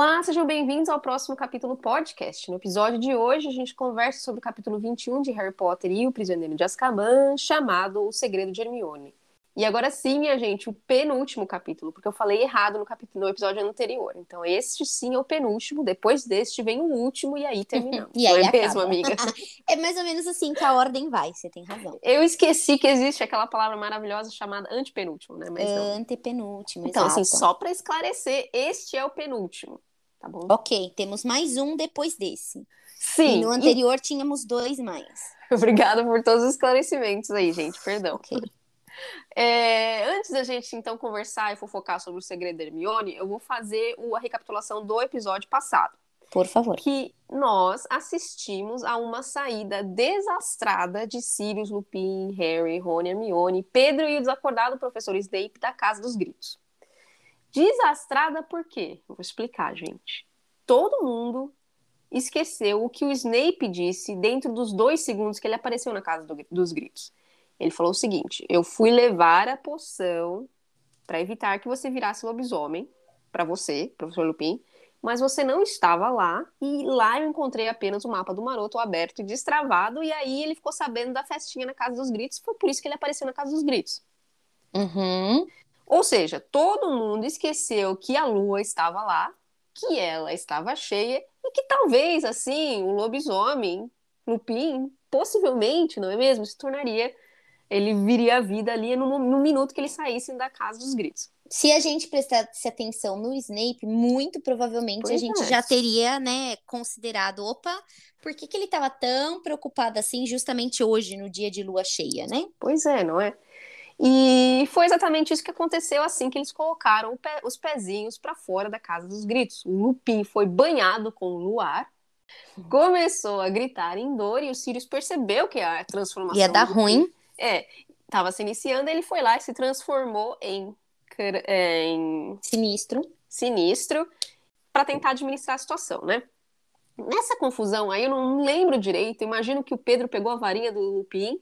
Olá, sejam bem-vindos ao próximo capítulo podcast. No episódio de hoje, a gente conversa sobre o capítulo 21 de Harry Potter e o Prisioneiro de Azkaban, chamado O Segredo de Hermione. E agora sim, minha gente, o penúltimo capítulo, porque eu falei errado no, capítulo, no episódio anterior. Então, este sim é o penúltimo, depois deste vem o último e aí terminamos. e aí Não é acaba. mesmo, amiga? é mais ou menos assim que a ordem vai, você tem razão. Eu esqueci que existe aquela palavra maravilhosa chamada antepenúltimo, né? Mas não. Antepenúltimo, Então, assim, exato. só para esclarecer, este é o penúltimo, tá bom? Ok, temos mais um depois desse. Sim. e no anterior tínhamos dois mais. e- Obrigada por todos os esclarecimentos aí, gente. Perdão. Ok. É, antes da gente então conversar e fofocar sobre o segredo da Hermione, eu vou fazer a recapitulação do episódio passado. Por favor. Que nós assistimos a uma saída desastrada de Sirius, Lupin, Harry, Rony, Hermione, Pedro e o desacordado professor Snape da Casa dos Gritos. Desastrada por quê? Vou explicar, gente. Todo mundo esqueceu o que o Snape disse dentro dos dois segundos que ele apareceu na Casa do- dos Gritos. Ele falou o seguinte: Eu fui levar a poção para evitar que você virasse lobisomem, para você, professor Lupin, mas você não estava lá, e lá eu encontrei apenas o mapa do maroto aberto e destravado, e aí ele ficou sabendo da festinha na Casa dos Gritos, foi por isso que ele apareceu na Casa dos Gritos. Uhum. Ou seja, todo mundo esqueceu que a lua estava lá, que ela estava cheia, e que talvez, assim, o lobisomem, Lupin, possivelmente, não é mesmo, se tornaria. Ele viria à vida ali no, no minuto que ele saísse da Casa dos Gritos. Se a gente prestasse atenção no Snape, muito provavelmente a Pois gente é. já teria, né, considerado, opa, por que, que ele estava tão preocupado assim justamente hoje, no dia de lua cheia, né? Pois é, não é? E foi exatamente isso que aconteceu assim que eles colocaram pé- os pezinhos para fora da casa dos gritos. O Lupin foi banhado com o luar, começou a gritar em dor e o Sirius percebeu que a transformação Ia dar ruim. É, estava se iniciando, ele foi lá e se transformou em, é, em Sinistro. sinistro para tentar administrar a situação, né? Nessa confusão aí, eu não lembro direito. Imagino que o Pedro pegou a varinha do Lupin,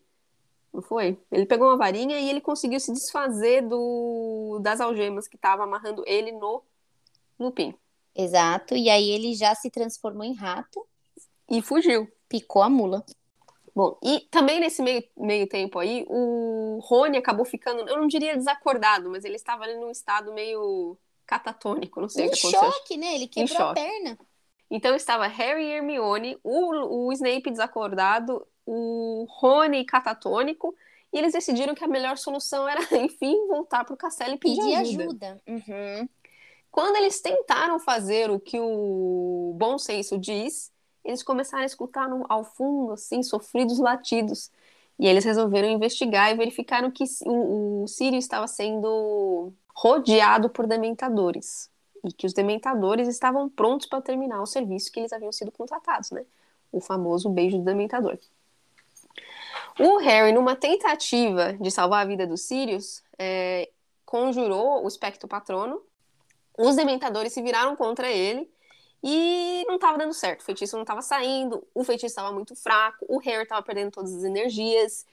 não foi? Ele pegou uma varinha e ele conseguiu se desfazer do, das algemas que estavam amarrando ele no Lupin. Exato. E aí ele já se transformou em rato, E fugiu. picou a mula. Bom, e também nesse meio, meio tempo aí, o Rony acabou ficando, eu não diria desacordado, mas ele estava ali num estado meio catatônico, não sei Em o que aconteceu. choque, né? Ele quebrou a choque. perna. Então estava Harry e Hermione, o, o Snape desacordado, o Rony catatônico, e eles decidiram que a melhor solução era, enfim, voltar pro castelo e pedir Pedir ajuda. ajuda. Uhum. Quando eles tentaram fazer o que o bom senso diz, eles começaram a escutar no- ao fundo, assim, sofridos latidos. E eles resolveram investigar e verificaram que o, o Sirius estava sendo rodeado por dementadores. E que os dementadores estavam prontos para terminar o serviço que eles haviam sido contratados, né? O famoso beijo do dementador. O Harry, numa tentativa de salvar a vida do Sirius, é, conjurou o espectro patrono os dementadores se viraram contra ele e não estava dando certo. O feitiço não estava saindo, o feitiço estava muito fraco, o Harry estava perdendo todas as energias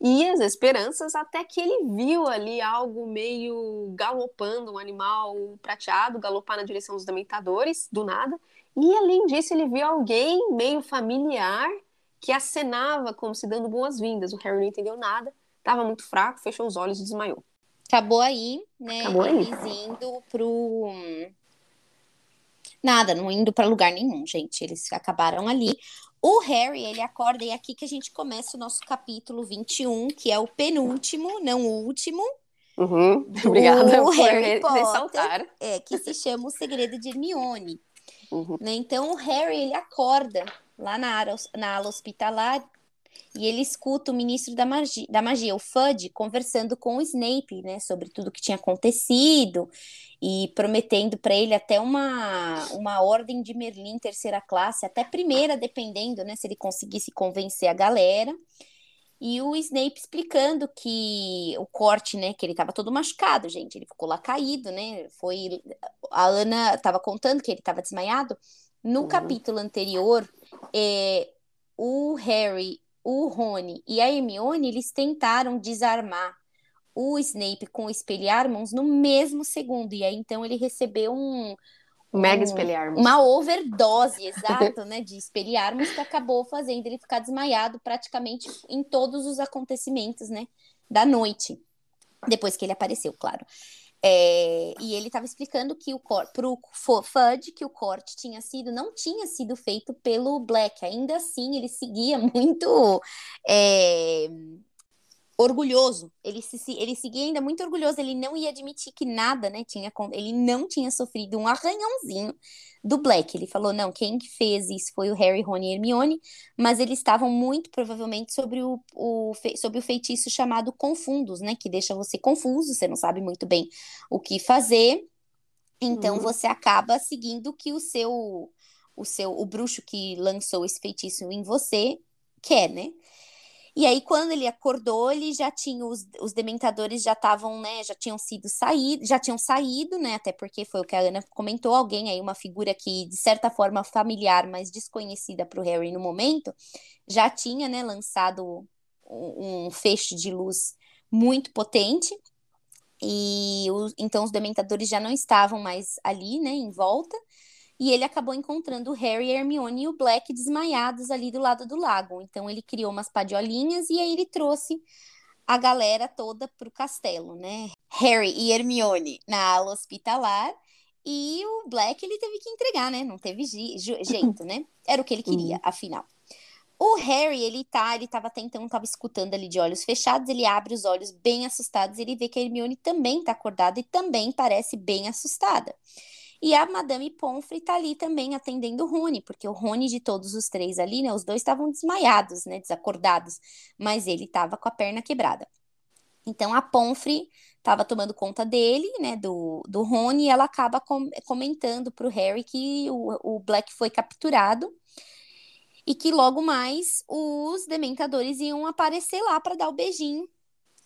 e as esperanças, até que ele viu ali algo meio galopando, um animal prateado galopar na direção dos dementadores, do nada. E além disso, ele viu alguém meio familiar que acenava como se dando boas-vindas. O Harry não entendeu nada, estava muito fraco, fechou os olhos e desmaiou. Acabou aí, né? Acabou aí. Eles indo pro. Nada, não indo pra lugar nenhum, gente. Eles acabaram ali. O Harry, ele acorda, e é aqui que a gente começa o nosso capítulo 21, que é o penúltimo, não o último, Uhum. Obrigada por Harry Potter. ressaltar. é, que se chama O Segredo de Hermione. Uhum. né? Então o Harry ele acorda lá na, área, na ala hospitalar e ele escuta o ministro da magia, da magia, o Fudge, conversando com o Snape, né, sobre tudo que tinha acontecido e prometendo para ele até uma, uma ordem de Merlin terceira classe, até primeira, dependendo, né, se ele conseguisse convencer a galera. E o Snape explicando que o corte, né, que ele estava todo machucado, gente, ele ficou lá caído, né? Foi a Ana estava contando que ele estava desmaiado. No Uhum. capítulo anterior, é, o Harry, o Rony e a Hermione, eles tentaram desarmar o Snape com o espelharmos no mesmo segundo. E aí, então, ele recebeu um, Mega espelharmos. Uma overdose, exato, né? De espelharmos que acabou fazendo ele ficar desmaiado praticamente em todos os acontecimentos, né? Da noite. Depois que ele apareceu, claro. É, e ele estava explicando que o pro Fudge que o corte tinha sido, não tinha sido feito pelo Black. Ainda assim, ele seguia muito é, orgulhoso. Ele, se, ele seguia ainda muito orgulhoso. Ele não ia admitir que nada, né? Tinha, ele não tinha sofrido um arranhãozinho do Black. Ele falou: não, quem fez isso foi o Harry, Rony e Hermione, mas eles estavam muito provavelmente sobre o, o, sobre o feitiço chamado Confundos, né? Que deixa você confuso, você não sabe muito bem o que fazer. Então uhum. você acaba seguindo que o seu o seu o bruxo que lançou esse feitiço em você quer, né? E aí, quando ele acordou, ele já tinha os, os dementadores já estavam, né? Já tinham sido saído, já tinham saído, né? Até porque foi o que a Ana comentou, alguém aí, uma figura que, de certa forma, familiar, mas desconhecida para o Harry no momento, já tinha, né, lançado um, um feixe de luz muito potente. E então os dementadores já não estavam mais ali, né, em volta e ele acabou encontrando o Harry, a Hermione e o Black desmaiados ali do lado do lago. Então ele criou umas padiolinhas e aí ele trouxe a galera toda pro castelo, né? Harry e Hermione na ala hospitalar e o Black ele teve que entregar, né? Não teve jeito, né? Era o que ele queria, afinal. O Harry, ele tá, ele tava tentando, tava escutando ali de olhos fechados, ele abre os olhos bem assustados, ele vê que a Hermione também tá acordada e também parece bem assustada. E a Madame Pomfrey tá ali também atendendo o Rony, porque o Rony de todos os três ali, né, os dois estavam desmaiados, né, desacordados, mas ele tava com a perna quebrada. Então a Pomfrey estava tomando conta dele, né, do, do Rony, e ela acaba com, comentando pro Harry que o, o Black foi capturado e que logo mais os dementadores iam aparecer lá para dar o beijinho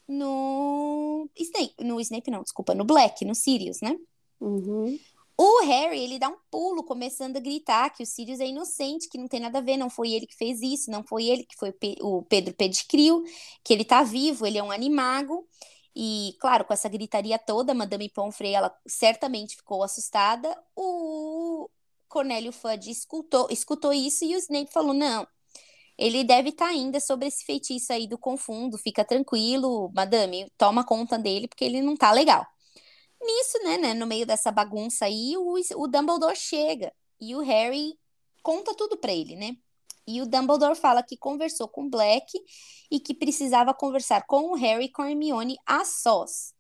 no Snape, no Snape não, desculpa, no Black, no Sirius, né? Uhum. O Harry, ele dá um pulo, começando a gritar que o Sirius é inocente, que não tem nada a ver, não foi ele que fez isso, não foi ele que foi o Pedro Pedicrio, que ele tá vivo, ele é um animago. E, claro, com essa gritaria toda, Madame Pomfrey, ela certamente ficou assustada. O Cornélio Fudge escutou, escutou isso e o Snape falou, não, ele deve estar tá ainda sobre esse feitiço aí do confundo, fica tranquilo, madame, toma conta dele, porque ele não tá legal. Nisso, né, né, no meio dessa bagunça aí, o, o Dumbledore chega e o Harry conta tudo para ele, né? E o Dumbledore fala que conversou com Black e que precisava conversar com o Harry e com a Hermione a sós.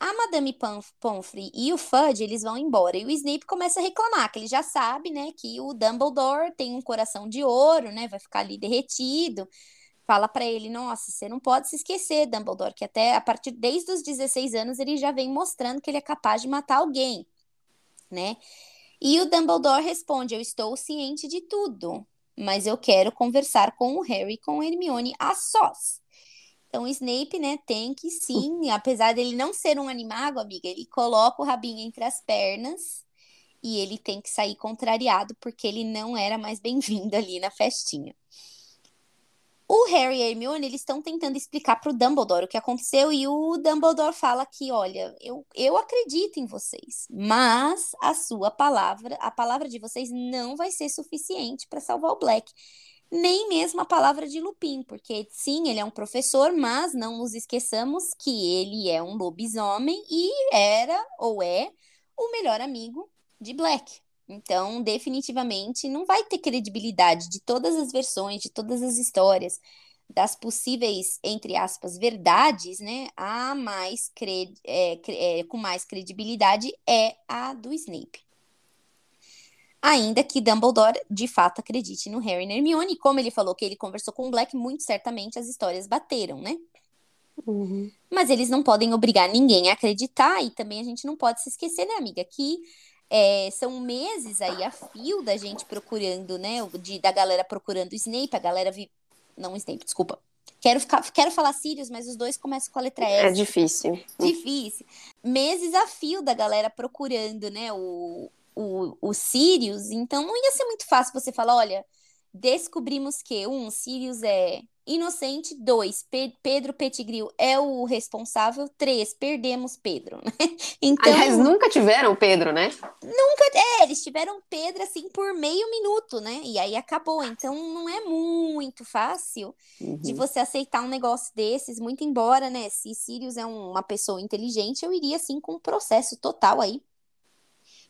A Madame Pomfrey e o Fudge, eles vão embora. E o Snape começa a reclamar, que ele já sabe, né, que o Dumbledore tem um coração de ouro, né, vai ficar ali derretido fala para ele: Nossa, você não pode se esquecer, Dumbledore, que até a partir desde os 16 anos ele já vem mostrando que ele é capaz de matar alguém, né? E o Dumbledore responde: Eu estou ciente de tudo, mas eu quero conversar com o Harry e com Hermione a sós. Então, o Snape, né, tem que sim, apesar dele não ser um animago, amiga, ele coloca o rabinho entre as pernas e ele tem que sair contrariado porque ele não era mais bem-vindo ali na festinha. O Harry e a Hermione, eles estão tentando explicar para o Dumbledore o que aconteceu e o Dumbledore fala que, olha, eu, eu acredito em vocês, mas a sua palavra, a palavra de vocês não vai ser suficiente para salvar o Black. Nem mesmo a palavra de Lupin, porque sim, ele é um professor, mas não nos esqueçamos que ele é um lobisomem e era ou é o melhor amigo de Black. Então, definitivamente, não vai ter credibilidade de todas as versões, de todas as histórias, das possíveis, entre aspas, verdades, né? A mais cred é, é, com mais credibilidade é a do Snape. Ainda que Dumbledore de fato acredite no Harry e Hermione, como ele falou que ele conversou com o Black, muito certamente as histórias bateram, né? Uhum. Mas eles não podem obrigar ninguém a acreditar, e também a gente não pode se esquecer, né, amiga, que é, são meses aí a fio da gente procurando, né? De, da galera procurando o Snape, a galera vi... Não, Snape, desculpa. Quero, ficar, quero falar Sirius, mas os dois começam com a letra S. É difícil. Difícil. Meses a fio da galera procurando, né, o, o, o Sirius. Então não ia ser muito fácil você falar, olha, descobrimos que, um, Sirius é inocente. Dois, Pe Pedro Pettigrew é o responsável. Três, perdemos Pedro. Né? Então, Aliás, nunca tiveram Pedro, né? Nunca, é, eles tiveram Pedro assim por meio minuto, né? E aí acabou. Então não é muito fácil uhum. de você aceitar um negócio desses, muito embora, né? Se Sirius é um, uma pessoa inteligente, eu iria assim com um processo total aí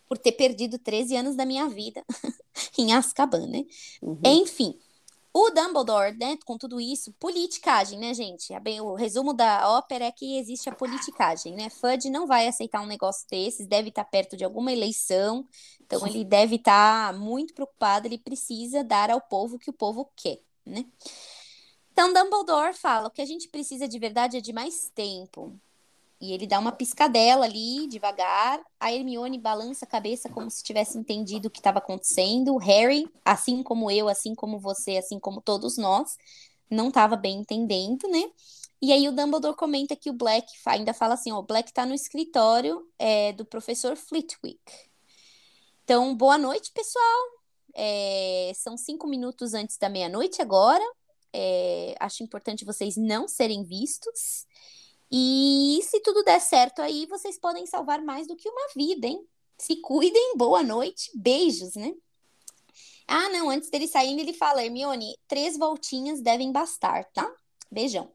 por ter perdido 13 anos da minha vida em Azkaban, né? Uhum. Enfim, o Dumbledore, né, com tudo isso, politicagem, né, gente? O resumo da ópera é que existe a politicagem, né? Fudge não vai aceitar um negócio desses, deve estar perto de alguma eleição, então ele deve estar muito preocupado, ele precisa dar ao povo o que o povo quer, né? Então Dumbledore fala, o que a gente precisa de verdade é de mais tempo. E ele dá uma piscadela ali, devagar. A Hermione balança a cabeça como se tivesse entendido o que estava acontecendo. O Harry, assim como eu, assim como você, assim como todos nós, não estava bem entendendo, né? E aí o Dumbledore comenta que o Black ainda fala assim, ó, o Black está no escritório é, do professor Flitwick. Então, boa noite, pessoal. É, são cinco minutos antes da meia-noite agora. É, acho importante vocês não serem vistos. E se tudo der certo aí, vocês podem salvar mais do que uma vida, hein? Se cuidem, boa noite, beijos, né? Ah, não, antes dele sair, ele fala, Hermione, três voltinhas devem bastar, tá? Beijão.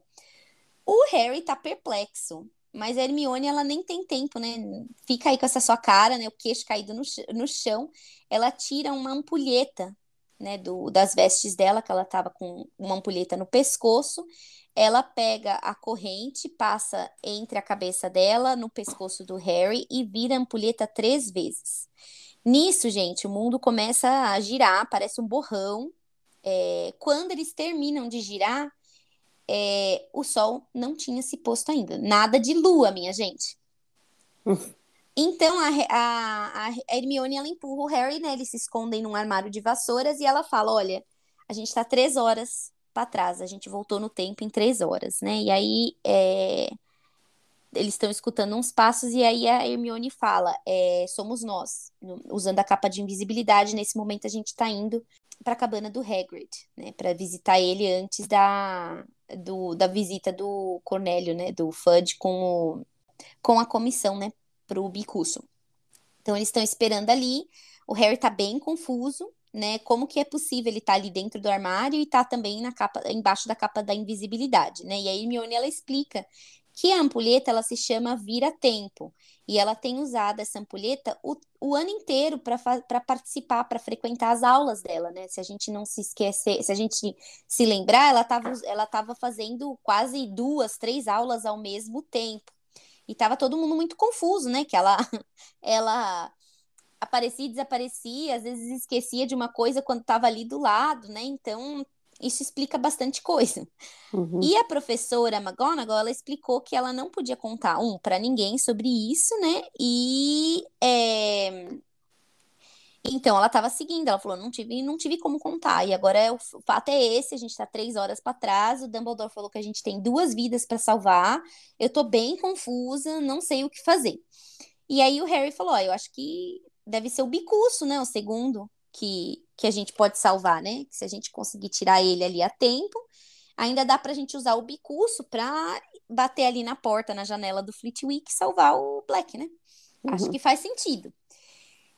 O Harry tá perplexo, mas a Hermione, ela nem tem tempo, né? Fica aí com essa sua cara, né? O queixo caído no, no chão. Ela tira uma ampulheta, né? Do, das vestes dela, que ela tava com uma ampulheta no pescoço ela pega a corrente, passa entre a cabeça dela, no pescoço do Harry e vira a ampulheta três vezes. Nisso, gente, o mundo começa a girar, parece um borrão. É, quando eles terminam de girar, é, o sol não tinha se posto ainda. Nada de lua, minha gente. Então a, a, a, Hermione ela empurra o Harry, né? Eles se escondem num armário de vassouras e ela fala: Olha, a gente tá três horas para trás. A gente voltou no tempo em três horas, né? E aí é... eles estão escutando uns passos e aí a Hermione fala: é, somos nós, usando a capa de invisibilidade. Nesse momento a gente está indo para a cabana do Hagrid, né? Para visitar ele antes da do, da visita do Cornélio, né? Do Fudge com o, com a comissão, né? Para o Bicurso. Então eles estão esperando ali. O Harry tá bem confuso, né? Como que é possível ele estar tá ali dentro do armário e tá também na capa, embaixo da capa da invisibilidade, né? E aí Hermione ela explica que a ampulheta ela se chama vira-tempo e ela tem usado essa ampulheta o, o ano inteiro para participar, para frequentar as aulas dela, né? Se a gente não se esquecer, se a gente se lembrar, ela estava ela tava fazendo quase duas, três aulas ao mesmo tempo. E estava todo mundo muito confuso, né? Que ela ela aparecia e desaparecia, às vezes esquecia de uma coisa quando estava ali do lado, né? Então, isso explica bastante coisa. Uhum. E a professora McGonagall, ela explicou que ela não podia contar, um, para ninguém sobre isso, né? E. É... Então, ela estava seguindo, ela falou, não tive, não tive como contar. E agora é o fato é esse, a gente está três horas para trás, o Dumbledore falou que a gente tem duas vidas para salvar, eu estou bem confusa, não sei o que fazer. E aí o Harry falou, eu acho que deve ser o bicurso, né? O segundo que, que a gente pode salvar, né? Se a gente conseguir tirar ele ali a tempo, ainda dá para a gente usar o bicurso para bater ali na porta, na janela do Fleetwick e salvar o Black, né? Uhum. Acho que faz sentido.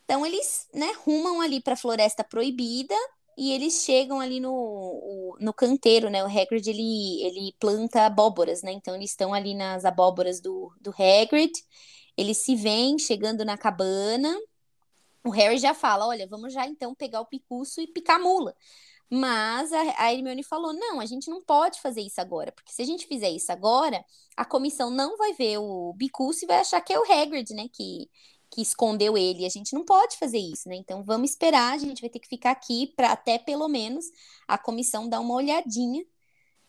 Então eles, né, rumam ali para a Floresta Proibida e eles chegam ali no, no canteiro, né? O Hagrid, ele, ele planta abóboras, né? Então eles estão ali nas abóboras do, do Hagrid. Eles se veem chegando na cabana o Harry já fala: olha, vamos já então pegar o picuço e picar a mula. Mas a, a Hermione falou: não, a gente não pode fazer isso agora, porque se a gente fizer isso agora, a comissão não vai ver o Bicuço e vai achar que é o Hagrid, né, que, que escondeu ele. A gente não pode fazer isso, né? Então vamos esperar, a gente vai ter que ficar aqui para até pelo menos a comissão dar uma olhadinha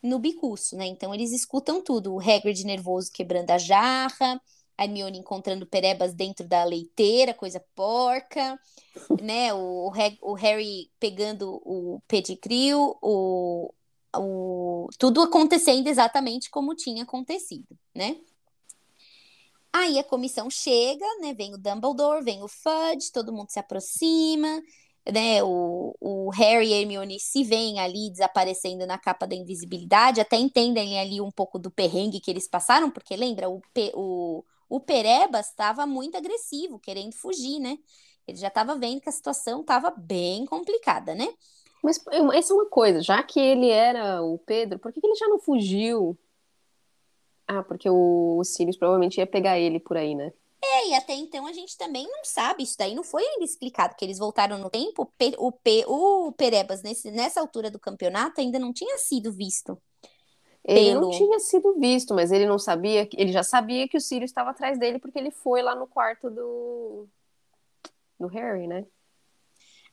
no Bicuço, né? Então eles escutam tudo: o Hagrid nervoso quebrando a jarra, a Hermione encontrando perebas dentro da leiteira, coisa porca, né? O, o Harry pegando o pedigree, o, o, tudo acontecendo exatamente como tinha acontecido, né? Aí a comissão chega, né? Vem o Dumbledore, vem o Fudge, todo mundo se aproxima. né, o, o Harry e a Hermione se veem ali desaparecendo na capa da invisibilidade, até entendem ali um pouco do perrengue que eles passaram, porque lembra, o, o, o Perebas estava muito agressivo, querendo fugir, né? Ele já estava vendo que a situação estava bem complicada, né? Mas essa é uma coisa, já que ele era o Pedro, por que, que ele já não fugiu? Ah, porque o Sirius provavelmente ia pegar ele por aí, né? É, e até então a gente também não sabe, isso daí não foi ainda explicado, que eles voltaram no tempo, o, P, o Perebas, nesse, nessa altura do campeonato, ainda não tinha sido visto. Ele pelo... não tinha sido visto, mas ele não sabia, ele já sabia que o Sirius estava atrás dele, porque ele foi lá no quarto do, do Harry, né?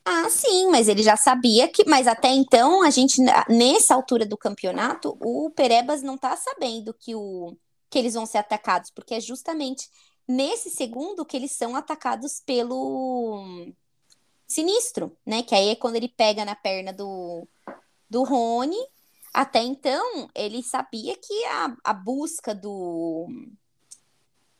Ah, sim, mas ele já sabia que. Mas até então, a gente, nessa altura do campeonato, o Perebas não tá sabendo que, o, que eles vão ser atacados, porque é justamente nesse segundo que eles são atacados pelo Sinistro, né? Que aí é quando ele pega na perna do, do Rony. Até então, ele sabia que a, a busca do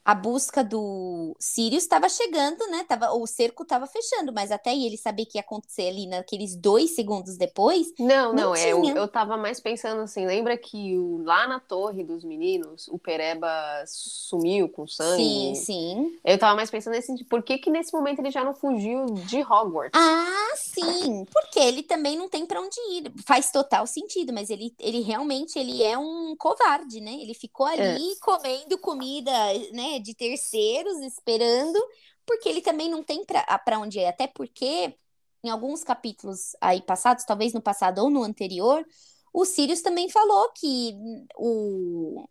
a busca do Sirius estava chegando, né? Tava, o cerco estava fechando, mas até ele saber que ia acontecer ali naqueles dois segundos depois. Não, não, não é. Eu, eu tava mais pensando assim, lembra que o, lá na torre dos meninos, o Pereba sumiu com sangue? Sim, sim. Eu tava mais pensando assim, por que que nesse momento ele já não fugiu de Hogwarts? Ah, sim. Porque ele também não tem para onde ir. Faz total sentido, mas ele, ele realmente ele é um covarde, né? Ele ficou ali é. comendo comida, né? De terceiros esperando, porque ele também não tem para onde ir. Até porque, em alguns capítulos aí passados, talvez no passado ou no anterior, o Sirius também falou que o,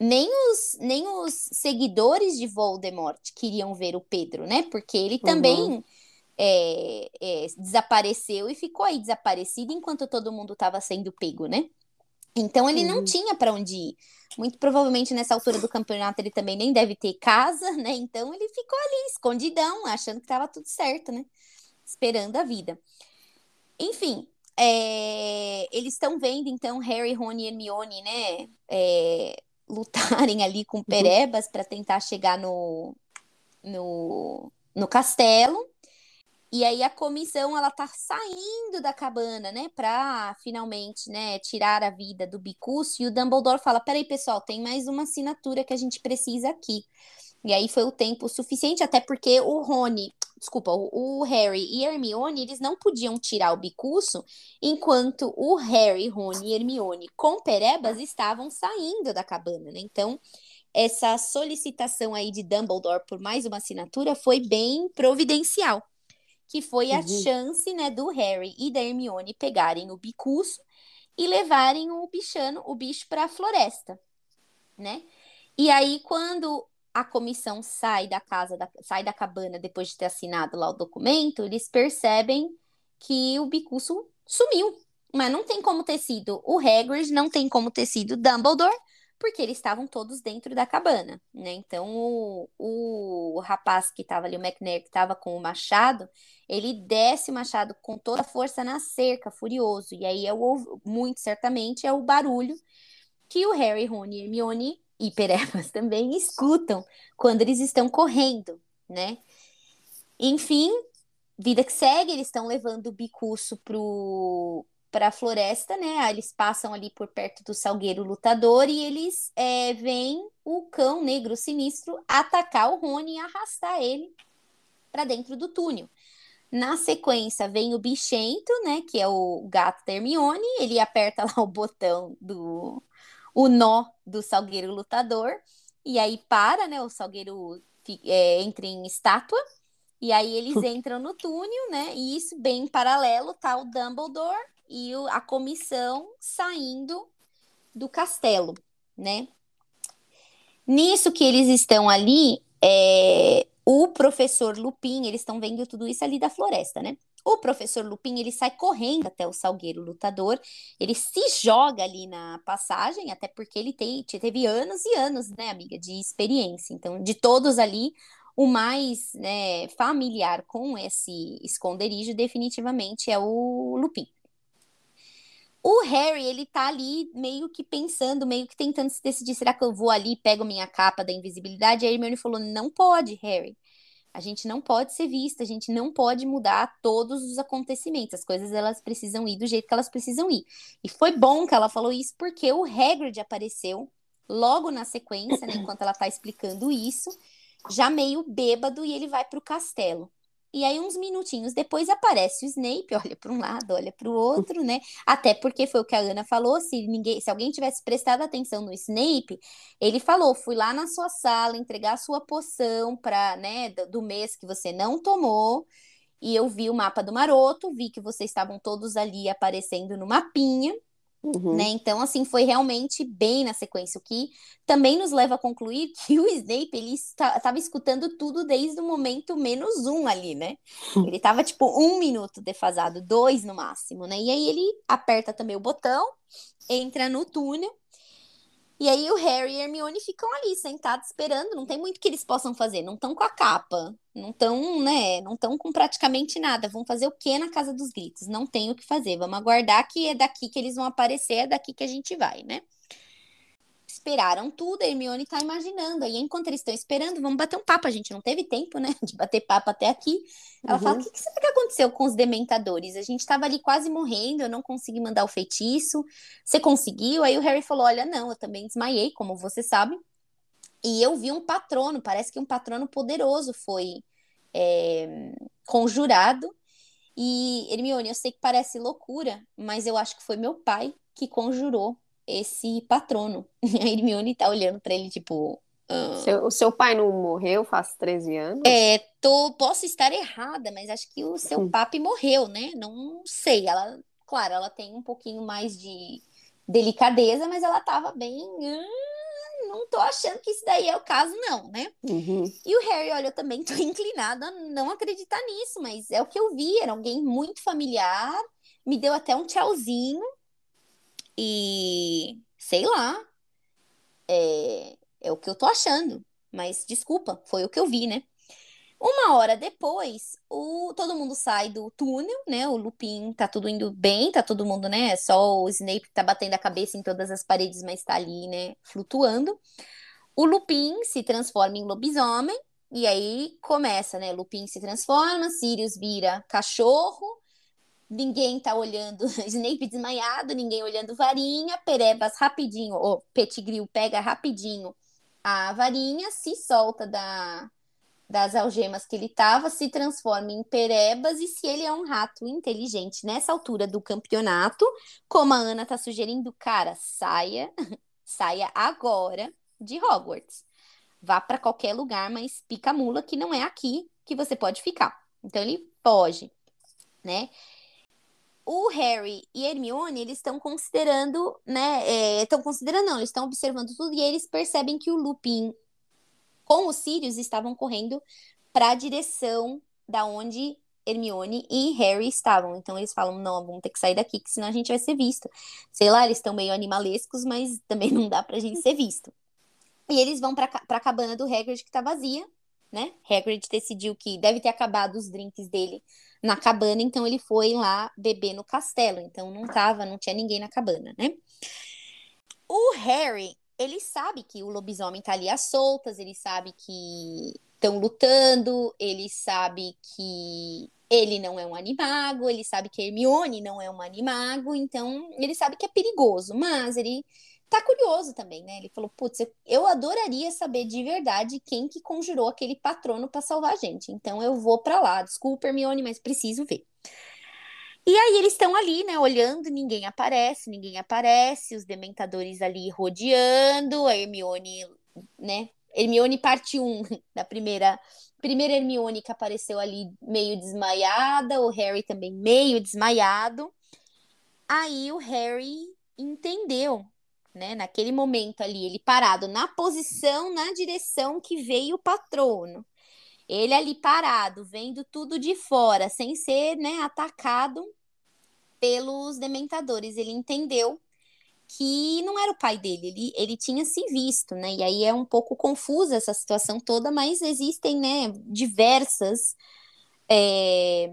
nem os, nem os seguidores de Voldemort queriam ver o Pedro, né? Porque ele uhum. também é, é, desapareceu e ficou aí desaparecido enquanto todo mundo estava sendo pego, né? Então ele não tinha para onde ir. Muito provavelmente nessa altura do campeonato ele também nem deve ter casa, né? Então ele ficou ali escondidão, achando que estava tudo certo, né? Esperando a vida. Enfim, é... eles estão vendo então Harry, Rony e Hermione, né? É... lutarem ali com uhum. Perebas para tentar chegar no, no, no castelo. E aí a comissão ela tá saindo da cabana, né, para finalmente, né, tirar a vida do Bicúcio. E o Dumbledore fala: "Peraí, pessoal, tem mais uma assinatura que a gente precisa aqui". E aí foi o tempo suficiente, até porque o Rony, desculpa, o, Harry e Hermione, eles não podiam tirar o Bicúcio enquanto o Harry, Rony e Hermione com Perebas estavam saindo da cabana, né? Então, essa solicitação aí de Dumbledore por mais uma assinatura foi bem providencial que foi a uhum. chance, né, do Harry e da Hermione pegarem o bicuço e levarem o bichano, o bicho para a floresta, né? E aí quando a comissão sai da casa, da, sai da cabana depois de ter assinado lá o documento, eles percebem que o bicuço sumiu. Mas não tem como ter sido o Hagrid, não tem como ter sido Dumbledore, porque eles estavam todos dentro da cabana, né? Então o, o rapaz que estava ali, o McNair, que estava com o machado, ele desce o machado com toda a força na cerca, furioso. E aí é o muito certamente é o barulho que o Harry, Rony, Hermione e Perebas também escutam quando eles estão correndo, né? Enfim, vida que segue, eles estão levando o bicuço pro para a floresta, né? Eles passam ali por perto do salgueiro lutador e eles é, veem o cão negro sinistro atacar o Rony e arrastar ele para dentro do túnel. Na sequência vem o bichento, né? Que é o gato Termione. Ele aperta lá o botão do o nó do salgueiro lutador e aí para, né? O salgueiro é, entra em estátua. E aí eles entram no túnel, né? E isso bem paralelo tá o Dumbledore e a comissão saindo do castelo, né? Nisso que eles estão ali, é, o professor Lupin, eles estão vendo tudo isso ali da floresta, né? O professor Lupin, ele sai correndo até o Salgueiro Lutador, ele se joga ali na passagem, até porque ele tem, teve anos e anos, né, amiga, de experiência. Então, de todos ali, o mais né, familiar com esse esconderijo definitivamente é o Lupin. O Harry, ele tá ali meio que pensando, meio que tentando se decidir, será que eu vou ali, pego minha capa da invisibilidade? E a Hermione falou, não pode, Harry, A gente não pode ser vista, a gente não pode mudar todos os acontecimentos. As coisas elas precisam ir do jeito que elas precisam ir. E foi bom que ela falou isso porque o Hagrid apareceu logo na sequência, né, enquanto ela tá explicando isso, já meio bêbado e ele vai pro castelo. E aí, uns minutinhos depois, aparece o Snape, olha para um lado, olha para o outro, né? Até porque foi o que a Ana falou: se ninguém, se alguém tivesse prestado atenção no Snape, ele falou: fui lá na sua sala entregar a sua poção para, né, do, do mês que você não tomou. E eu vi o mapa do maroto, vi que vocês estavam todos ali aparecendo no mapinha. Uhum. Né? Então, assim, foi realmente bem na sequência, o que também nos leva a concluir que o Snape, ele estava escutando tudo desde o momento menos um ali, né? Ele estava, tipo, um minuto defasado, dois no máximo, né? E aí ele aperta também o botão, entra no túnel, e aí o Harry e Hermione ficam ali sentados esperando, não tem muito que eles possam fazer, não estão com a capa, não estão, né, não estão com praticamente nada. Vão fazer o que na casa dos gritos? Não tem o que fazer. Vamos aguardar que é daqui que eles vão aparecer, é daqui que a gente vai, né? Esperaram tudo, a Hermione tá imaginando. Aí, enquanto eles estão esperando, vamos bater um papo. A gente não teve tempo, né, de bater papo até aqui. Ela uhum. fala: o que, que será que aconteceu com os dementadores? A gente tava ali quase morrendo, eu não consegui mandar o feitiço. Você conseguiu? Aí o Harry falou: olha, não, eu também desmaiei, como você sabe. E eu vi um patrono, parece que um patrono poderoso foi é, conjurado. E Hermione, eu sei que parece loucura, mas eu acho que foi meu pai que conjurou esse patrono. A Hermione tá olhando para ele, tipo. Seu, o seu pai não morreu faz 13 anos? É, tô, posso estar errada, mas acho que o seu hum. papi morreu, né? Não sei. Ela, claro, ela tem um pouquinho mais de delicadeza, mas ela tava bem. Uh, não tô achando que isso daí é o caso, não, né? Uhum. E o Harry, olha, eu também tô inclinada a não acreditar nisso, mas é o que eu vi, era alguém muito familiar, me deu até um tchauzinho, e sei lá, é, é o que eu tô achando. Mas desculpa, foi o que eu vi, né? Uma hora depois, o, todo mundo sai do túnel, né? O Lupin tá tudo indo bem, tá todo mundo, né? Só o Snape tá batendo a cabeça em todas as paredes, mas tá ali, né? Flutuando. O Lupin se transforma em lobisomem, e aí começa, né? Lupin se transforma, Sirius vira cachorro, ninguém tá olhando Snape desmaiado, ninguém olhando varinha, Perebas rapidinho, ou Pettigrew pega rapidinho a varinha, se solta da, das algemas que ele tava, se transforma em Perebas, e se ele é um rato inteligente nessa altura do campeonato, como a Ana tá sugerindo, cara, saia, saia agora de Hogwarts. Vá para qualquer lugar, mas pica mula que não é aqui que você pode ficar. Então ele pode, né? O Harry e Hermione, eles estão considerando, né? Estão é, considerando, não, eles estão observando tudo e eles percebem que o Lupin com os Sirius estavam correndo para a direção da onde Hermione e Harry estavam. Então eles falam: não, vamos ter que sair daqui, que senão a gente vai ser visto. Sei lá, eles estão meio animalescos, mas também não dá pra gente ser visto. E eles vão para a cabana do Hagrid, que tá vazia, né? Hagrid decidiu que deve ter acabado os drinks dele na cabana, então ele foi lá beber no castelo. Então não tava, não tinha ninguém na cabana, né? O Harry, ele sabe que o lobisomem tá ali às soltas, ele sabe que estão lutando, ele sabe que ele não é um animago, ele sabe que Hermione não é um animago, então ele sabe que é perigoso, mas ele tá curioso também, né? Ele falou, putz, eu adoraria saber de verdade quem que conjurou aquele patrono para salvar a gente. Então eu vou para lá. Desculpa, Hermione, mas preciso ver. E aí eles estão ali, né, olhando, ninguém aparece, ninguém aparece, os dementadores ali rodeando, a Hermione, né? Hermione parte 1 da primeira primeira Hermione que apareceu ali meio desmaiada, o Harry também meio desmaiado. Aí o Harry entendeu né? Naquele momento ali, ele parado na posição, na direção que veio o patrono. Ele ali parado, vendo tudo de fora, sem ser, né, atacado pelos dementadores. Ele entendeu que não era o pai dele, ele, ele tinha se visto, né? E aí é um pouco confusa essa situação toda, mas existem, né, diversas é,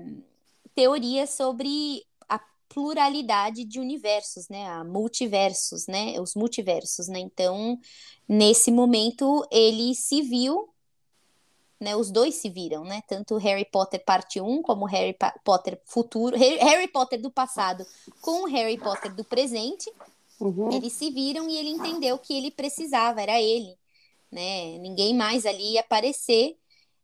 teorias sobre pluralidade de universos, né? A multiversos, né? Os multiversos, né? Então, nesse momento, ele se viu né? Os dois se viram, né? Tanto Harry Potter parte 1 como Harry Potter futuro, Harry Potter do passado com Harry Potter do presente. Uhum. Eles se viram e ele entendeu que ele precisava, era ele, né? Ninguém mais ali ia aparecer,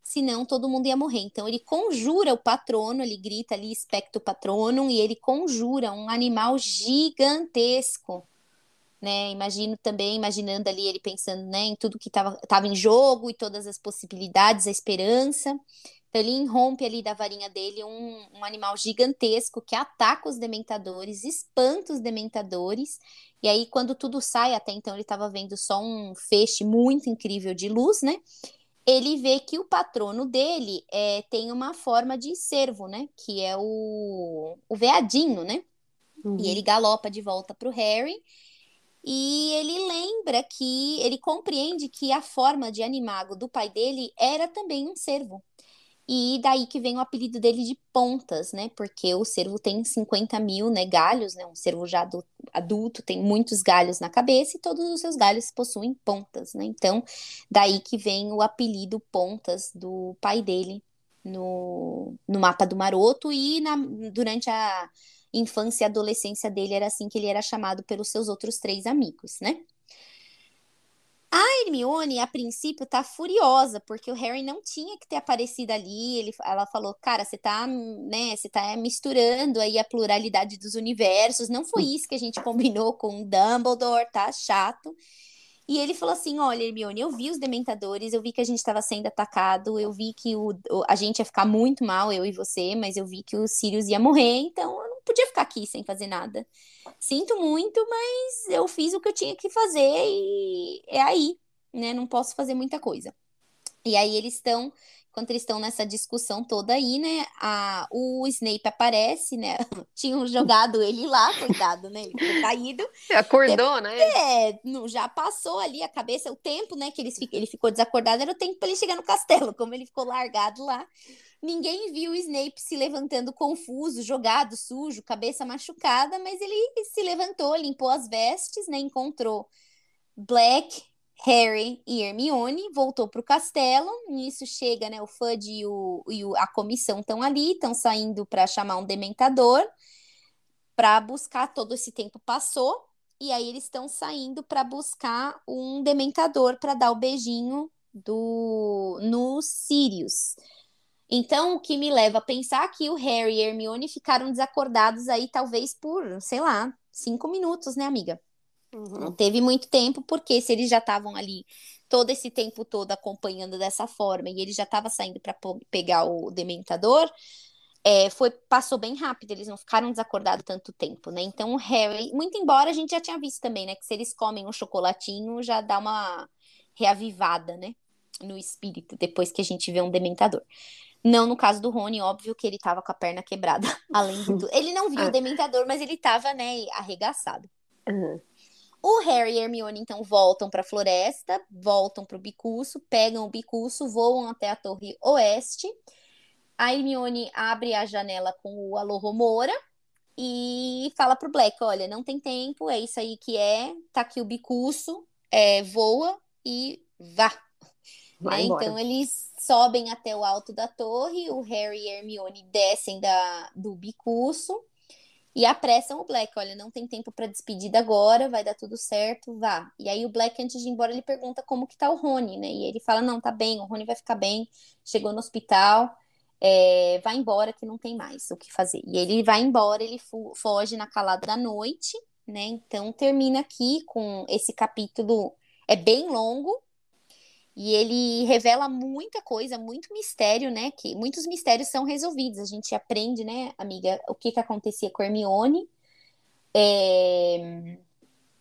senão todo mundo ia morrer. Então ele conjura o patrono, ele grita ali espectro patronum e ele conjura um animal gigantesco né? Imagino também, imaginando ali ele pensando, né, em tudo que estava em jogo e todas as possibilidades, a esperança. Então, ele irrompe ali da varinha dele um, um animal gigantesco que ataca os dementadores, espanta os dementadores. E aí, quando tudo sai, até então ele estava vendo só um feixe muito incrível de luz, né? Ele vê que o patrono dele é, tem uma forma de cervo, né? Que é o, o veadinho, né? Uhum. E ele galopa de volta para o Harry e ele lembra que ele compreende que a forma de animago do pai dele era também um cervo. E daí que vem o apelido dele de Pontas, né? Porque o cervo tem 50 mil né, galhos, né? Um cervo já adulto tem muitos galhos na cabeça e todos os seus galhos possuem pontas, né? Então, daí que vem o apelido Pontas do pai dele no, no mapa do Maroto e na, durante a, infância e adolescência dele era assim que ele era chamado pelos seus outros três amigos, né? A Hermione, a princípio, tá furiosa, porque o Harry não tinha que ter aparecido ali. Ele, ela falou, cara, você tá, né, você tá misturando aí a pluralidade dos universos. Não foi isso que a gente combinou com o Dumbledore, tá chato. E ele falou assim: Olha, Hermione, eu vi os dementadores, eu vi que a gente estava sendo atacado, eu vi que o, a gente ia ficar muito mal, eu e você, mas eu vi que o Sirius ia morrer, então eu podia ficar aqui sem fazer nada. Sinto muito, mas eu fiz o que eu tinha que fazer e é aí, né? Não posso fazer muita coisa. E aí eles estão enquanto eles estão nessa discussão toda aí, né, a, o Snape aparece, né, tinham jogado ele lá, coitado, né, ele ficou caído. Acordou, né? É, já passou ali a cabeça, o tempo, né, que eles, ele ficou desacordado, era o tempo para ele chegar no castelo, como ele ficou largado lá. Ninguém viu o Snape se levantando confuso, jogado, sujo, cabeça machucada, mas ele se levantou, limpou as vestes, né, encontrou Black, Harry e Hermione voltou para o castelo. Nisso chega, né? O Fudge e, o, e o, a comissão estão ali, estão saindo para chamar um dementador para buscar. Todo esse tempo passou e aí eles estão saindo para buscar um dementador para dar o beijinho do no Sirius. Então, o que me leva a pensar que o Harry e Hermione ficaram desacordados aí, talvez por, sei lá, cinco minutos, né, amiga? Uhum. Não teve muito tempo, porque se eles já estavam ali todo esse tempo todo acompanhando dessa forma e ele já estava saindo para pegar o dementador, é, foi passou bem rápido, eles não ficaram desacordados tanto tempo, né? Então o Harry, muito embora a gente já tinha visto também, né, que se eles comem um chocolatinho já dá uma reavivada, né, no espírito depois que a gente vê um dementador. Não no caso do Rony, óbvio que ele tava com a perna quebrada, além de tudo. Ele não viu o dementador, mas ele tava, né, arregaçado. Uhum. O Harry e Hermione então voltam para a floresta, voltam para o Bicuço, pegam o Bicuço, voam até a Torre Oeste. A Hermione abre a janela com o Alohomora e fala pro Black, olha, não tem tempo, é isso aí que é, tá aqui o Bicuço, é, voa e vá. Né? Então eles sobem até o alto da torre, o Harry e Hermione descem da, do Bicuço e apressam o Black, olha, não tem tempo para despedida agora, vai dar tudo certo, vá. E aí o Black, antes de ir embora, ele pergunta como que tá o Rony, né? E ele fala, não, tá bem, o Rony vai ficar bem, chegou no hospital, é, vai embora que não tem mais o que fazer. E ele vai embora, ele foge na calada da noite, né? Então termina aqui com esse capítulo, é bem longo, e ele revela muita coisa, muito mistério, né? Que muitos mistérios são resolvidos. A gente aprende, né, amiga, o que, que acontecia com Hermione. É...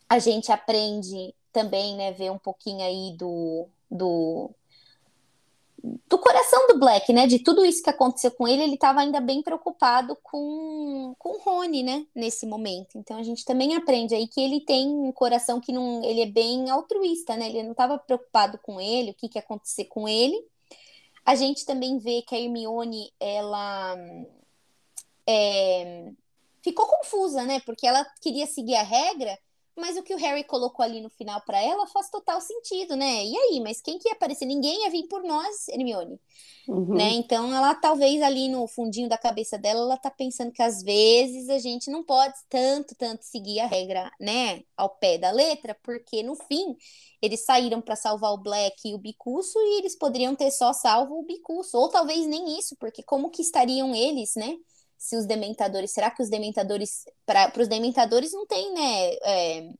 A gente aprende também, né, ver um pouquinho aí do, do do coração do Black, né? De tudo isso que aconteceu com ele, ele estava ainda bem preocupado com, com o Rony, né? Nesse momento. Então a gente também aprende aí que ele tem um coração que não. Ele é bem altruísta, né? Ele não estava preocupado com ele, o que, que ia acontecer com ele. A gente também vê que a Hermione, ela. É, ficou confusa, né? Porque ela queria seguir a regra, Mas o que o Harry colocou ali no final para ela faz total sentido, né? E aí, mas quem que ia aparecer? Ninguém ia vir por nós, Hermione. Uhum. Né? Então, ela talvez ali no fundinho da cabeça dela, ela tá pensando que às vezes a gente não pode tanto, tanto seguir a regra, né, ao pé da letra, porque no fim eles saíram para salvar o Black e o Bicuço e eles poderiam ter só salvo o Bicuço, ou talvez nem isso, porque como que estariam eles, né? Se os dementadores, será que os dementadores, para os dementadores não tem, né? É,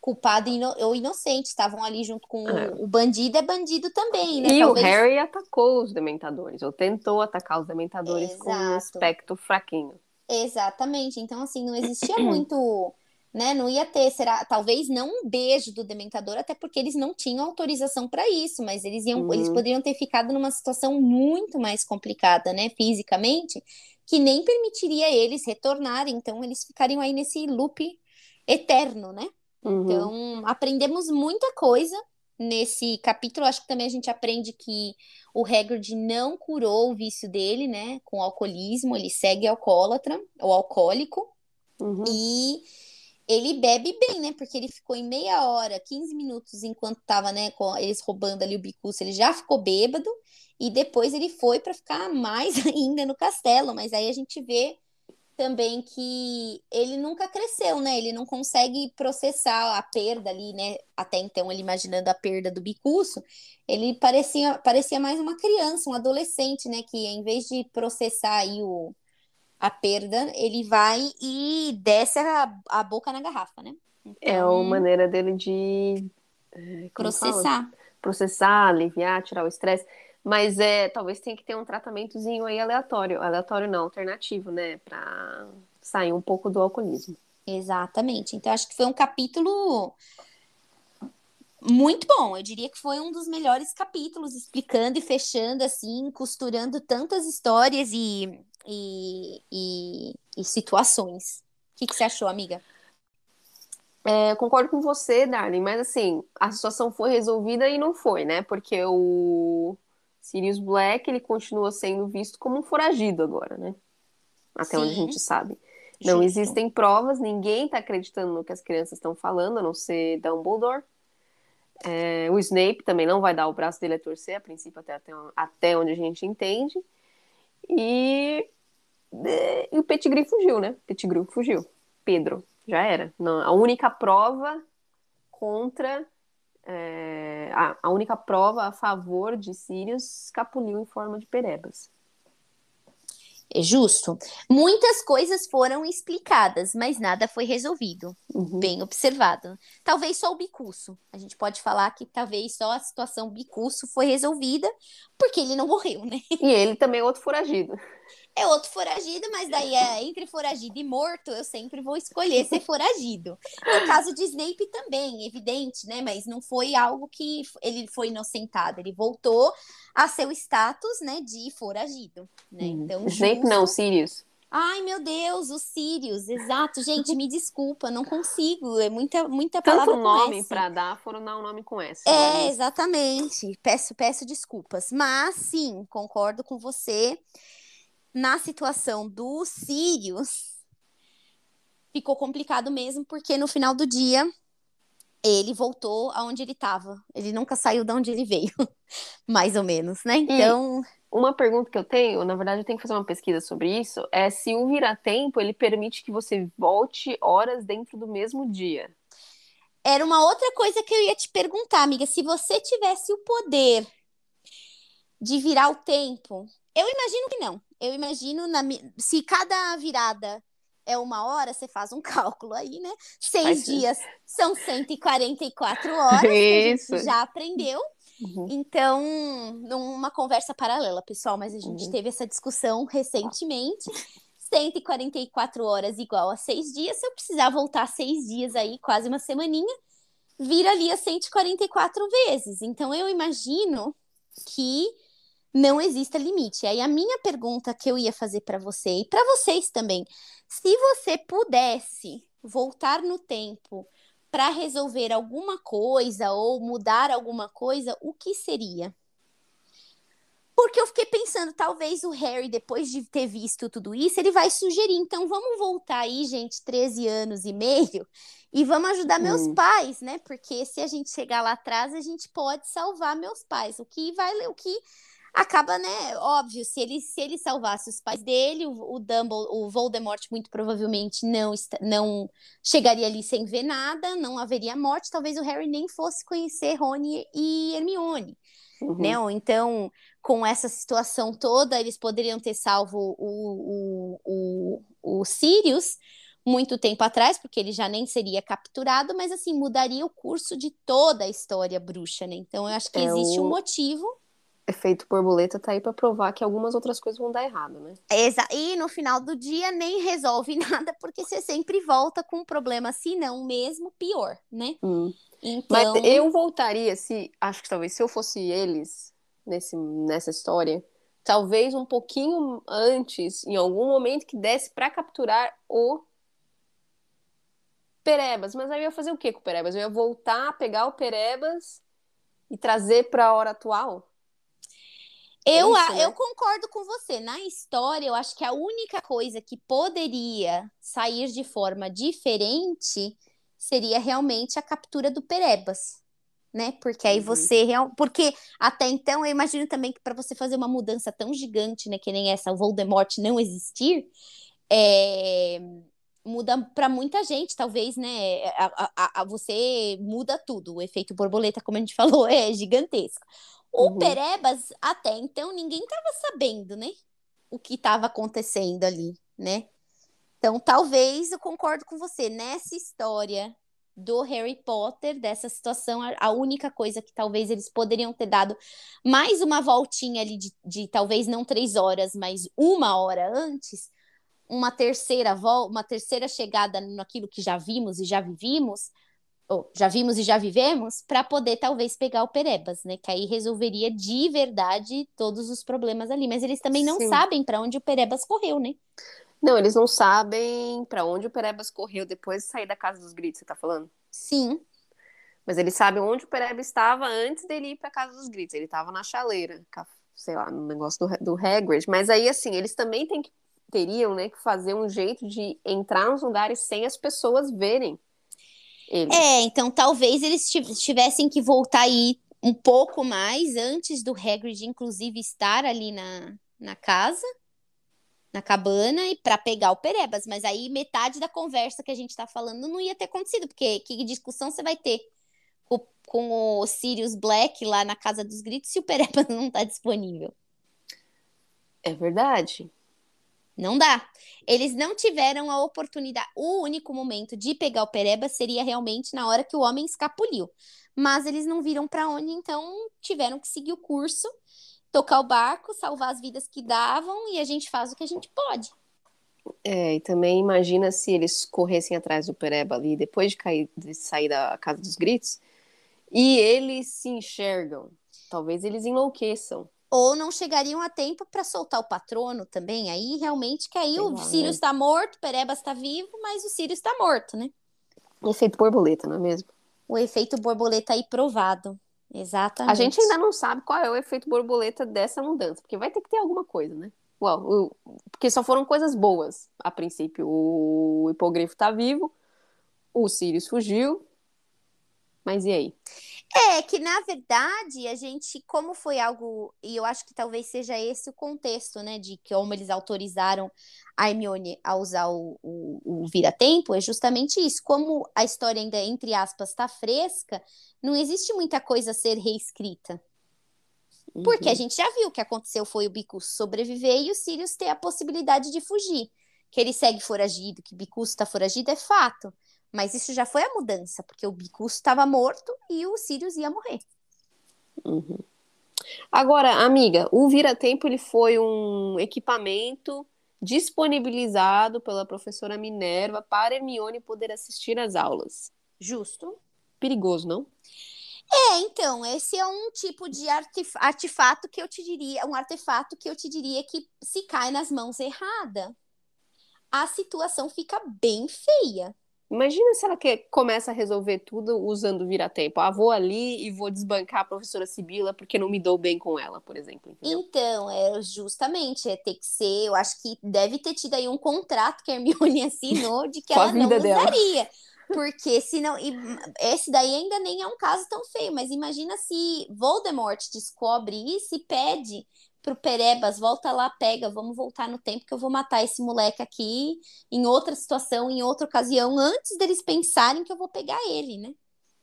culpado ino ou inocente, estavam ali junto com É. o, o bandido, é bandido também, né? E Talvez- o Harry atacou os dementadores, ou tentou atacar os dementadores com um Exato. aspecto fraquinho. Exatamente. Então, assim, não existia muito, né? Não ia ter, será, talvez não um beijo do dementador, até porque eles não tinham autorização para isso, mas eles iam, Uhum. eles poderiam ter ficado numa situação muito mais complicada, né, fisicamente, que nem permitiria eles retornarem, então eles ficariam aí nesse loop eterno, né? Uhum. Então, aprendemos muita coisa nesse capítulo. Acho que também a gente aprende que o Hagrid não curou o vício dele, né, com o alcoolismo. Ele segue alcoólatra ou alcoólico Uhum. e ele bebe bem, né? Porque ele ficou em meia hora, 15 minutos enquanto tava, né, com eles roubando ali o bicurso, ele já ficou bêbado e depois ele foi para ficar mais ainda no castelo, mas aí a gente vê também que ele nunca cresceu, né? Ele não consegue processar a perda ali, né? Até então, ele imaginando a perda do bicurso, ele parecia, parecia mais uma criança, um adolescente, né? Que em vez de processar aí o, a perda, ele vai e desce a, a boca na garrafa, né? É Então, a maneira dele de é, processar. processar, aliviar, tirar o estresse. Mas é, talvez tenha que ter um tratamentozinho aí aleatório. Aleatório não, alternativo, né? Pra sair um pouco do alcoolismo. Exatamente. Então, acho que foi um capítulo muito bom. Eu diria que foi um dos melhores capítulos, explicando e fechando, assim, costurando tantas histórias e, e, e, e situações. O que, que você achou, amiga? É, eu concordo com você, Darling, mas assim, a situação foi resolvida e não foi, né? Porque o Sirius Black, ele continua sendo visto como um foragido agora, né? Até onde a Sim. gente sabe. Não Justo. existem provas, ninguém tá acreditando no que as crianças estão falando, a não ser Dumbledore. É, o Snape também não vai dar o braço dele a torcer, a princípio, até, até, até onde a gente entende. E, e o Pettigrew fugiu, né? Pettigrew fugiu. Pedro, já era. Não, a única prova contra. é, a, a única prova a favor de Sirius escapuliu em forma de perebas. É justo. Muitas coisas foram explicadas, mas nada foi resolvido. Uhum. Bem observado. Talvez só o bicurso. A gente pode falar que talvez só a situação bicurso foi resolvida porque ele não morreu, né? E ele também é outro foragido. É outro foragido, mas daí é entre foragido e morto, eu sempre vou escolher ser foragido. No caso de Snape também, evidente, né? Mas não foi algo que ele foi inocentado, ele voltou a seu status, né, de foragido, né? Então. Snape não, Sirius. Ai, meu Deus, o Sirius, exato. Gente, me desculpa, não consigo. É muita, muita Tanto palavra com nome S. pra dar, foram dar um nome com S. É, Mas- exatamente. Peço, peço desculpas. Mas sim, concordo com você. Na situação do Sirius, ficou complicado mesmo, porque no final do dia ele voltou aonde ele estava. Ele nunca saiu de onde ele veio, mais ou menos, né? Então, Uma pergunta que eu tenho, na verdade eu tenho que fazer uma pesquisa sobre isso, é se o vira-tempo ele permite que você volte horas dentro do mesmo dia. era uma outra coisa que eu ia te perguntar, amiga. Se você tivesse o poder de virar o tempo, eu imagino que não. Eu imagino na se cada virada é uma hora, você faz um cálculo aí, né? Seis dias são 144 horas, que a gente Isso. já aprendeu. Uhum. Então, numa conversa paralela, pessoal, mas a gente Uhum. teve essa discussão recentemente. 144 horas igual a seis dias. Se eu precisar voltar seis dias aí, quase uma semaninha, vira ali a 144 vezes. Então, eu imagino que não exista limite. Aí, a minha pergunta que eu ia fazer para você e para vocês também: se você pudesse voltar no tempo para resolver alguma coisa ou mudar alguma coisa, o que seria? Porque eu fiquei pensando, talvez o Harry, depois de ter visto tudo isso, ele vai sugerir. Então, vamos voltar aí, gente, 13 anos e meio, E vamos ajudar meus Hum. pais, né? Porque se a gente chegar lá atrás, a gente pode salvar meus pais. O que vai, o que acaba, né? Óbvio, se ele se ele salvasse os pais dele, o, o Dumbledore, o Voldemort muito provavelmente não não chegaria ali sem ver nada, não haveria morte. Talvez o Harry nem fosse conhecer Rony e Hermione Uhum. né? Ou então, com essa situação toda, eles poderiam ter salvo o, o, o, o Sirius muito tempo atrás, porque ele já nem seria capturado, mas assim, mudaria o curso de toda a história bruxa, né? Então, eu acho que É, existe um motivo. Efeito borboleta tá aí pra provar que algumas outras coisas vão dar errado, né? Exa- E no final do dia nem resolve nada, porque você sempre volta com um problema, se não mesmo, pior, né? Hum. Então, Mas eu voltaria se, acho que talvez se eu fosse eles nesse, nessa história, talvez um pouquinho antes, em algum momento que desse pra capturar o Perebas. Mas aí eu ia fazer o que com o Perebas? Eu ia voltar a pegar o Perebas e trazer pra hora atual? Eu, isso, né? eu concordo com você. Na história, eu acho que a única coisa que poderia sair de forma diferente seria realmente a captura do Perebas, né? Porque aí Uhum. você real... porque até então eu imagino também que para você fazer uma mudança tão gigante, né, que nem essa o Voldemort não existir, é, muda para muita gente, talvez, né? A, a- a- você muda tudo. O efeito borboleta, como a gente falou, é gigantesco. O Uhum. Perebas, até então, ninguém estava sabendo, né? O que estava acontecendo ali, né? Então, talvez eu concordo com você. Nessa história do Harry Potter, dessa situação, a, única coisa que talvez eles poderiam ter dado mais uma voltinha ali de, de talvez não três horas, mas uma hora antes, uma terceira volta, uma terceira chegada naquilo que já vimos e já vivimos, ou já vimos e já vivemos, para poder talvez pegar o Perebas, né? Que aí resolveria de verdade todos os problemas ali. Mas eles também não Sim. sabem para onde o Perebas correu, né? Não, eles não sabem pra onde o Perebas correu depois de sair da casa dos gritos, você tá falando? Sim, Mas eles sabem onde o Perebas estava antes dele ir pra casa dos gritos. Ele estava na chaleira, sei lá, no negócio do, do Hagrid. Mas aí, assim, eles também têm que, teriam, né, que fazer um jeito de entrar nos lugares sem as pessoas verem ele. É, então talvez eles tiv- tivessem que voltar aí um pouco mais antes do Hagrid, inclusive, estar ali na, na casa, na cabana, e para pegar o Perebas. Mas aí metade da conversa que a gente tá falando não ia ter acontecido, porque que discussão você vai ter com, com o Sirius Black lá na Casa dos Gritos se o Perebas não tá disponível? É verdade. Não dá. Eles não tiveram a oportunidade. O único momento de pegar o Pereba seria realmente na hora que o homem escapuliu. Mas eles não viram para onde, então tiveram que seguir o curso, tocar o barco, salvar as vidas que davam e a gente faz o que a gente pode. É, e também imagina se eles corressem atrás do Pereba ali depois de, cair, de sair da casa dos gritos e eles se enxergam. Talvez eles enlouqueçam. Ou não chegariam a tempo para soltar o patrono também. Aí realmente que aí o Sirius né? está morto, o Perebas está vivo, mas o Sirius está morto, né? Efeito borboleta, não é mesmo? O efeito borboleta aí provado. Exatamente. A gente ainda não sabe qual é o efeito borboleta dessa mudança, porque vai ter que ter alguma coisa, né? Uau, porque só foram coisas boas a princípio. O hipogrifo tá vivo, o Sirius fugiu, mas e aí? É que, na verdade, a gente, como foi algo, e eu acho que talvez seja esse o contexto, né, de que como eles autorizaram a Hermione a usar o, o, o vira-tempo, é justamente isso. Como a história ainda, entre aspas, está fresca, não existe muita coisa a ser reescrita. Porque a gente já viu o que aconteceu foi o Bicus sobreviver e o Sirius ter a possibilidade de fugir. Que ele segue foragido, que Bicus está foragido é fato. Mas isso já foi a mudança, porque o Bicus estava morto e o Sirius ia morrer. Uhum. Agora, amiga, o vira-tempo ele foi um equipamento disponibilizado pela professora Minerva para Hermione poder assistir às aulas. Justo. Perigoso, não? É, então, esse é um tipo de artef- artefato que eu te diria, um artefato que eu te diria que se cai nas mãos errada, a situação fica bem feia. Imagina se ela que começa a resolver tudo usando vira-tempo. Ah, vou ali e vou desbancar a professora Sibila porque não me dou bem com ela, por exemplo. entendeu? Então, é justamente, é ter que ser, eu acho que deve ter tido aí um contrato que a Hermione assinou de que ela não dela. usaria. Porque se não. e Esse daí ainda nem é um caso tão feio, mas imagina se Voldemort descobre isso e pede pro Perebas, volta lá, pega, vamos voltar no tempo que eu vou matar esse moleque aqui em outra situação, em outra ocasião, antes deles pensarem que eu vou pegar ele, né?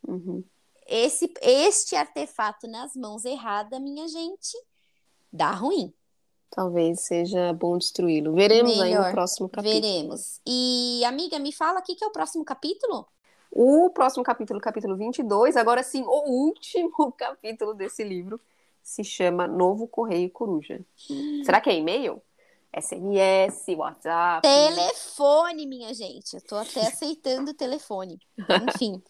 Uhum. Esse, este artefato nas mãos erradas, minha gente, dá ruim. Talvez seja bom destruí-lo. Veremos aí Melhor. no próximo capítulo. Veremos. E, amiga, me fala o que que é o próximo capítulo? O próximo capítulo, capítulo 22, agora sim, o último capítulo desse livro, se chama Novo Correio Coruja. Será que é e-mail? SMS, WhatsApp. Telefone, minha gente. Eu tô até aceitando o telefone. Enfim.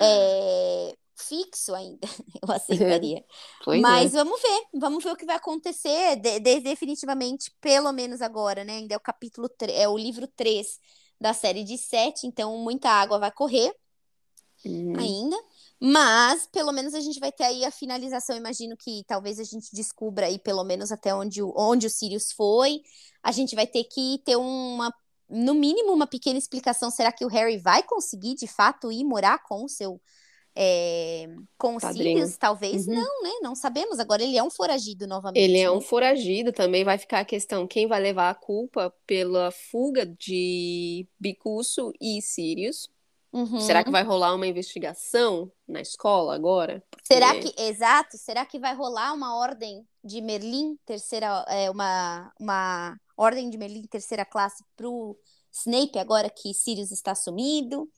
é, Fixo ainda, eu aceitaria. Pois Mas é. vamos ver, vamos ver o que vai acontecer. De- de- definitivamente, pelo menos agora, né? Ainda é o capítulo, tre- é o livro 3 da série de 7, então muita água vai correr Uhum. ainda. Mas pelo menos a gente vai ter aí a finalização. Imagino que talvez a gente descubra aí pelo menos até onde o, onde o Sirius foi. A gente vai ter que ter uma, no mínimo, uma pequena explicação. Será que o Harry vai conseguir de fato ir morar com o seu. é, com o Padrinho. Sirius? Talvez Uhum. não, né? Não sabemos. Agora ele é um foragido novamente. Ele é né? um foragido, também vai ficar a questão quem vai levar a culpa pela fuga de Bicuço e Sirius. Uhum. Será que vai rolar uma investigação na escola agora? Porque- Será que, exato, será que vai rolar uma ordem de Merlin, terceira, é, uma, uma ordem de Merlin terceira classe pro Snape agora que Sirius está sumido?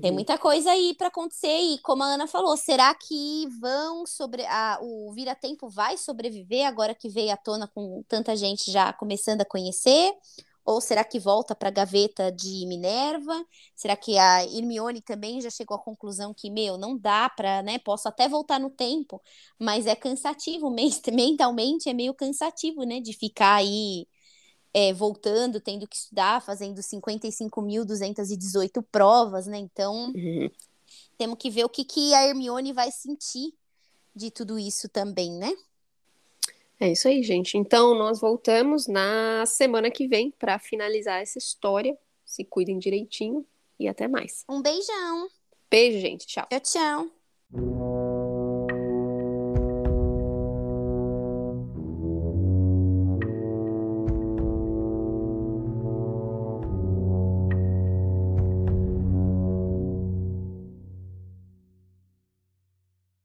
Tem Uhum. muita coisa aí para acontecer e como a Ana falou, será que vão sobre a, o Vira-Tempo vai sobreviver agora que veio à tona com tanta gente já começando a conhecer? Ou será que volta para a gaveta de Minerva? Será que a Hermione também já chegou à conclusão que, meu, não dá para, né? Posso até voltar no tempo, mas é cansativo, men- mentalmente é meio cansativo, né? De ficar aí é, voltando, tendo que estudar, fazendo 55.218 provas, né? Então, Uhum. temos que ver o que, que a Hermione vai sentir de tudo isso também, né? É isso aí, gente. Então, nós voltamos na semana que vem para finalizar essa história. Se cuidem direitinho e até mais. Um beijão. Beijo, gente. Tchau. Tchau, tchau.